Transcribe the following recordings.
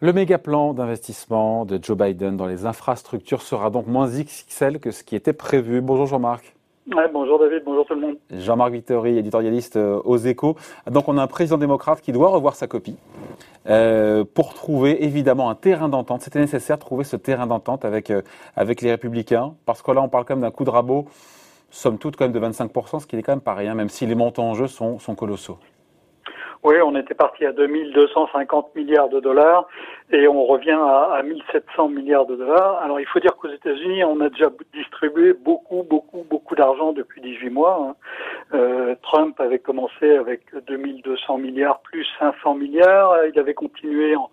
Le méga plan d'investissement de Joe Biden dans les infrastructures sera donc moins XXL que ce qui était prévu. Bonjour Jean-Marc. bonjour David, bonjour tout le monde. Jean-Marc Vittori, éditorialiste euh, aux échos. Donc on a un président démocrate qui doit revoir sa copie euh, pour trouver évidemment un terrain d'entente. C'était nécessaire de trouver ce terrain d'entente avec, euh, avec les républicains parce que là on parle quand même d'un coup de rabot, somme toute quand même de 25%, ce qui n'est quand même pas rien, même si les montants en jeu sont, sont colossaux. Oui, on était parti à 2250 milliards de dollars et on revient à, à 1700 milliards de dollars. Alors il faut dire qu'aux États-Unis, on a déjà distribué beaucoup, beaucoup, beaucoup d'argent depuis 18 mois. Hein. Euh, Trump avait commencé avec 2200 milliards plus 500 milliards. Il avait continué en,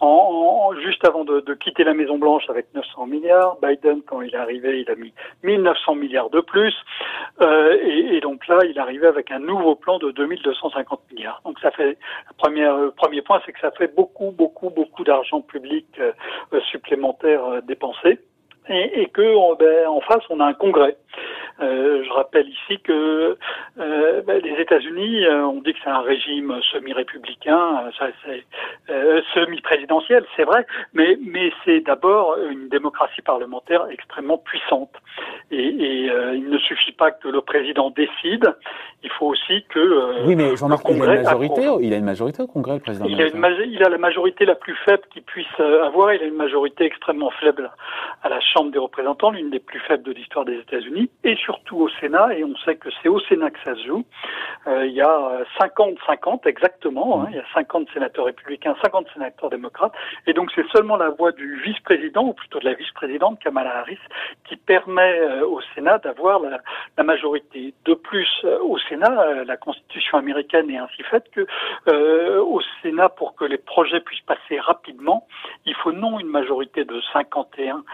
en, juste avant de, de, quitter la Maison Blanche avec 900 milliards. Biden, quand il est arrivé, il a mis 1900 milliards de plus. Euh, et, et, donc là, il arrivé avec un nouveau plan de 2250 milliards. Donc ça fait le premier, premier point, c'est que ça fait beaucoup, beaucoup, beaucoup d'argent public euh, supplémentaire euh, dépensé et, et que ben, en face on a un congrès. Euh, je rappelle ici que euh, ben, les États-Unis, euh, on dit que c'est un régime semi-républicain, euh, semi-présidentiel, c'est vrai, mais, mais c'est d'abord une démocratie parlementaire extrêmement puissante. Et, et il ne suffit pas que le président décide, il faut aussi que oui, mais Jean-Marc, il a une majorité, il a une majorité au Congrès, le président. Il a, une, il a la majorité la plus faible qu'il puisse avoir. Il a une majorité extrêmement faible à la Chambre des représentants, l'une des plus faibles de l'histoire des États-Unis, et surtout au Sénat, et on sait que c'est au Sénat que ça se joue. Euh, il y a 50-50 exactement, hein, il y a 50 sénateurs républicains, 50 sénateurs démocrates, et donc c'est seulement la voix du vice-président, ou plutôt de la vice-présidente Kamala Harris, qui permet euh, au Sénat d'avoir la, majorité. De plus, euh, au Sénat, la Constitution américaine est ainsi faite que au Sénat, pour que les projets puissent passer rapidement, il faut non une majorité de 51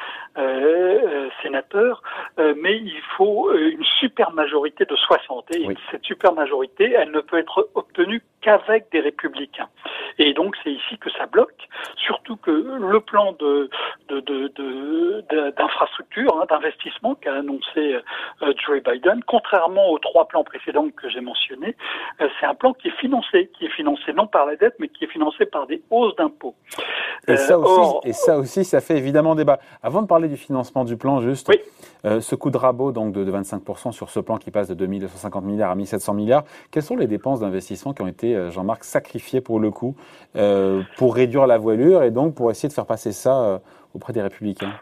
euh, sénateurs, euh, mais il faut euh, une super majorité de 60. Et cette super majorité, elle ne peut être obtenue qu'avec des républicains. Et donc c'est ici que ça bloque, surtout que le plan de d'infrastructure, de, hein, d'investissement qu'a annoncé euh, Joe Biden, contrairement aux trois plans précédents que j'ai mentionnés, euh, c'est un plan qui est financé, qui est financé non par la dette, mais qui est financé par des hausses d'impôts. Et, ça aussi, or, et ça aussi, ça fait évidemment débat. Avant de parler du financement du plan, juste, oui. euh, ce coup de rabot donc de, de 25% sur ce plan qui passe de 2250 milliards à 1700 milliards, quelles sont les dépenses d'investissement qui ont été euh, Jean-Marc, sacrifié pour le coup, euh, pour réduire la voilure et donc pour essayer de faire passer ça euh, auprès des républicains?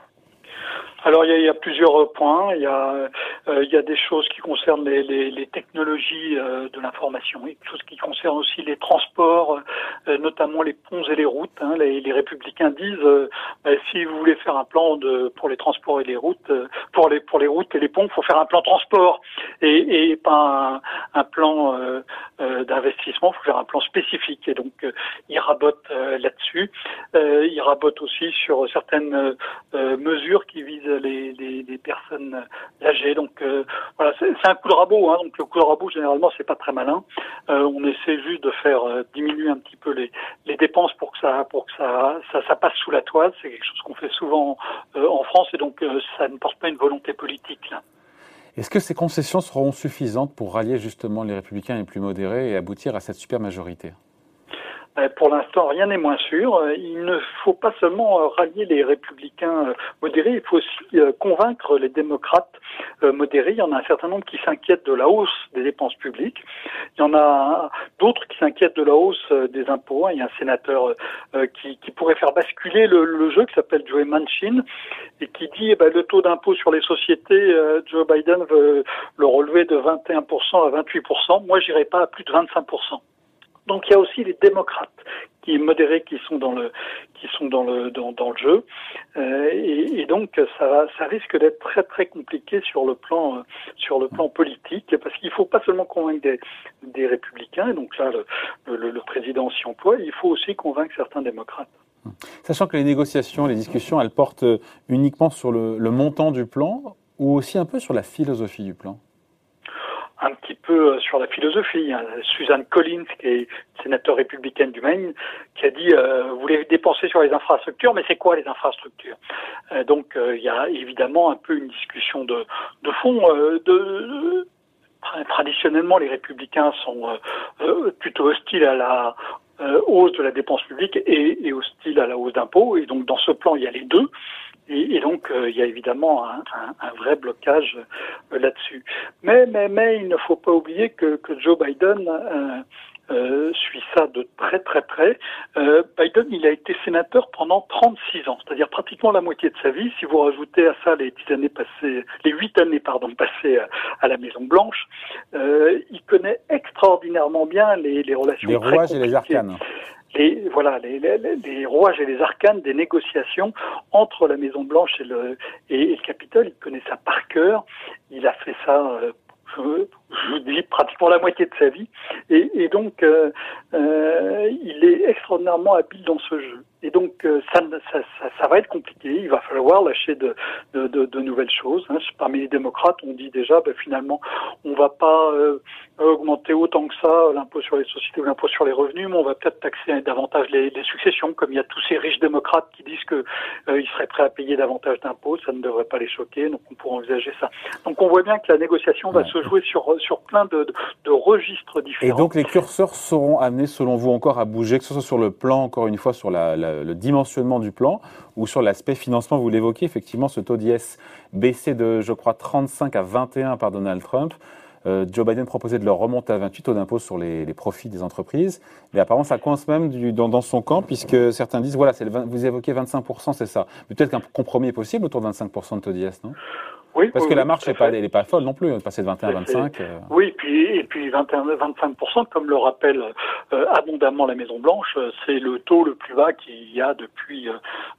Alors il y, a, il y, a, plusieurs points. Il y a, il y a des choses qui concernent les, technologies euh, de l'information, des choses qui concernent aussi les transports, euh, notamment les ponts et les routes. Hein. Les, républicains disent bah, si vous voulez faire un plan pour les transports et les routes, pour les routes et les ponts, il faut faire un plan transport et, pas un, plan d'investissement. Il faut faire un plan spécifique. Et donc ils rabotent là-dessus. ils rabotent aussi sur certaines mesures qui visent les, personnes âgées. Euh, voilà, c'est un coup de rabot. Hein, donc le coup de rabot généralement c'est pas très malin. Euh, on essaie juste de faire euh, diminuer un petit peu les, dépenses pour que ça passe sous la toile. C'est quelque chose qu'on fait souvent euh, en France et donc ça ne porte pas une volonté politique. Est-ce que ces concessions seront suffisantes pour rallier justement les républicains les plus modérés et aboutir à cette super majorité pour l'instant, rien n'est moins sûr. Euh, il ne faut pas seulement euh, rallier les républicains modérés, il faut aussi convaincre les démocrates modérés. Il y en a un certain nombre qui s'inquiètent de la hausse des dépenses publiques. Il y en a d'autres qui s'inquiètent de la hausse des impôts. Il y a un sénateur qui, pourrait faire basculer le, le jeu qui s'appelle Joe Manchin et qui dit eh ben, le taux d'impôt sur les sociétés, Joe Biden veut le relever de 21% à 28%. Moi, j'irai pas à plus de 25%. Donc il y a aussi les démocrates qui modérés qui sont dans le qui sont dans le dans, le jeu euh, et, donc ça ça risque d'être très très compliqué sur le plan euh, sur le plan politique parce qu'il faut pas seulement convaincre des, des républicains donc là le, le, président s'y emploie il faut aussi convaincre certains démocrates. Sachant que les négociations, les discussions, elles portent uniquement sur le montant du plan ou aussi un peu sur la philosophie du plan? Un petit peu sur la philosophie. Hein. Suzanne Collins, qui est sénateur républicaine du Maine, qui a dit euh, vous voulez dépenser sur les infrastructures, mais c'est quoi les infrastructures? Euh, Donc euh, il y a évidemment un peu une discussion de, de fond. Euh, de, traditionnellement, les républicains sont euh, plutôt hostiles à la hausse de la dépense publique et, et hostile à la hausse d'impôts. Et donc dans ce plan, il y a les deux. Et, donc, il y a évidemment un, un, vrai blocage là-dessus. Mais, mais, mais, il ne faut pas oublier que, que Joe Biden euh, suit ça de très très près. Euh, Biden, il a été sénateur pendant 36 ans, c'est-à-dire pratiquement la moitié de sa vie. Si vous rajoutez à ça les dix années passées, les huit années pardon passées à, la Maison Blanche, euh, il connaît extraordinairement bien les, les relations. Les rouages et les arcanes les voilà les, les, rouages et les arcanes des négociations entre la Maison Blanche et le et, le Capitole. Il connaît ça par cœur. Il a fait ça. Euh, je, vous dis pratiquement la moitié de sa vie, et, et donc euh, euh, il est extraordinairement habile dans ce jeu. Et donc euh, ça, ça, ça, ça, va être compliqué. Il va falloir lâcher de, de, de, de nouvelles choses. Hein. Parmi les démocrates, on dit déjà, ben, finalement, on va pas euh, augmenter autant que ça l'impôt sur les sociétés ou l'impôt sur les revenus, mais on va peut-être taxer davantage les, les, successions, comme il y a tous ces riches démocrates qui disent que euh, ils seraient prêts à payer davantage d'impôts. Ça ne devrait pas les choquer, donc on pourrait envisager ça. Donc on voit bien que la négociation va se jouer sur sur plein de, de, registres différents. Et donc les curseurs seront amenés, selon vous, encore à bouger, que ce soit sur le plan, encore une fois, sur la, la le dimensionnement du plan ou sur l'aspect financement, vous l'évoquez, effectivement, ce taux d'IS baissé de, je crois, 35 à 21 par Donald Trump. Euh, Joe Biden proposait de le remonter à 28 taux d'impôt sur les, profits des entreprises. Mais apparemment, ça coince même dans, son camp, puisque certains disent, voilà, vous évoquez 25%, c'est ça. Peut-être qu'un compromis est possible autour de 25% de taux d'IS, non? Oui, Parce que la marche n'est pas, pas folle non plus, passer de 21 à 25. Euh. Oui, puis, et puis 21, 25%, comme le rappelle euh, abondamment la Maison Blanche, euh, c'est le taux le plus bas qu'il y a depuis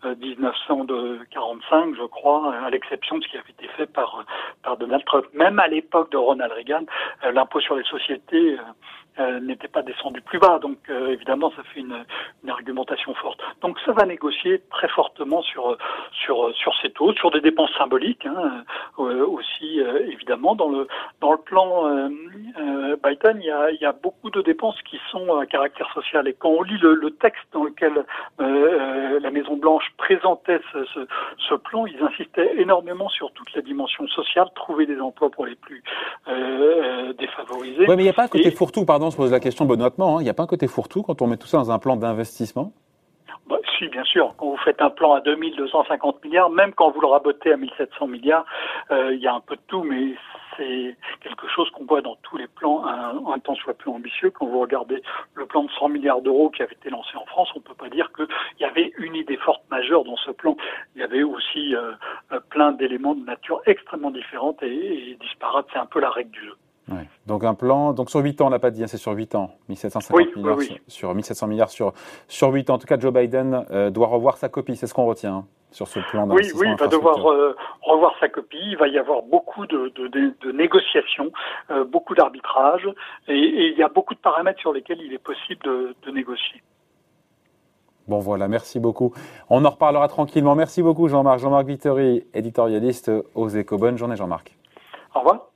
1945, je crois, à l'exception de ce qui avait été fait par, par Donald Trump. Même à l'époque de Ronald Reagan, l'impôt sur les sociétés euh, n'était pas descendu plus bas. Donc euh, évidemment, ça fait une, une, argumentation forte. Donc ça va négocier très fortement sur sur sur ces taux, sur des dépenses symboliques hein, euh, aussi évidemment dans le dans le plan Biden, il y a il y a beaucoup de dépenses qui sont à caractère social. Et quand on lit le, le texte dans lequel la Maison Blanche présentait ce, ce, ce, plan, ils insistaient énormément sur toute la dimension sociale, trouver des emplois pour les plus défavorisés. Oui, mais il n'y a pas un côté fourre-tout, pardon on se pose la question benoîtement. Hein. Il n'y a pas un côté fourre-tout quand on met tout ça dans un plan d'investissement? Bah, si, bien sûr. Quand vous faites un plan à 2250 milliards, même quand vous le rabotez à 1700 milliards, euh, il y a un peu de tout, mais c'est quelque chose qu'on voit dans tous les plans, un, temps soit plus ambitieux. Quand vous regardez le plan de 100 milliards d'euros qui avait été lancé en France, on ne peut pas dire qu'il y avait une idée forte majeure dans ce plan. Il y avait aussi euh, plein d'éléments de nature extrêmement différente et, et disparates. C'est un peu la règle du jeu. Donc un plan, donc sur 8 ans, on n'a pas dit, hein, c'est sur 8 ans, 1750 milliards Sur, 1700 milliards sur, sur 8 ans. En tout cas, Joe Biden euh, doit revoir sa copie, c'est ce qu'on retient hein, sur ce plan Oui, oui, il va devoir euh, revoir sa copie, il va y avoir beaucoup de, de, négociations, euh, beaucoup d'arbitrage, et, il y a beaucoup de paramètres sur lesquels il est possible de, négocier. Bon voilà, merci beaucoup. On en reparlera tranquillement. Merci beaucoup Jean-Marc. Jean-Marc Vittori, éditorialiste aux Échos. Bonne journée Jean-Marc. Au revoir.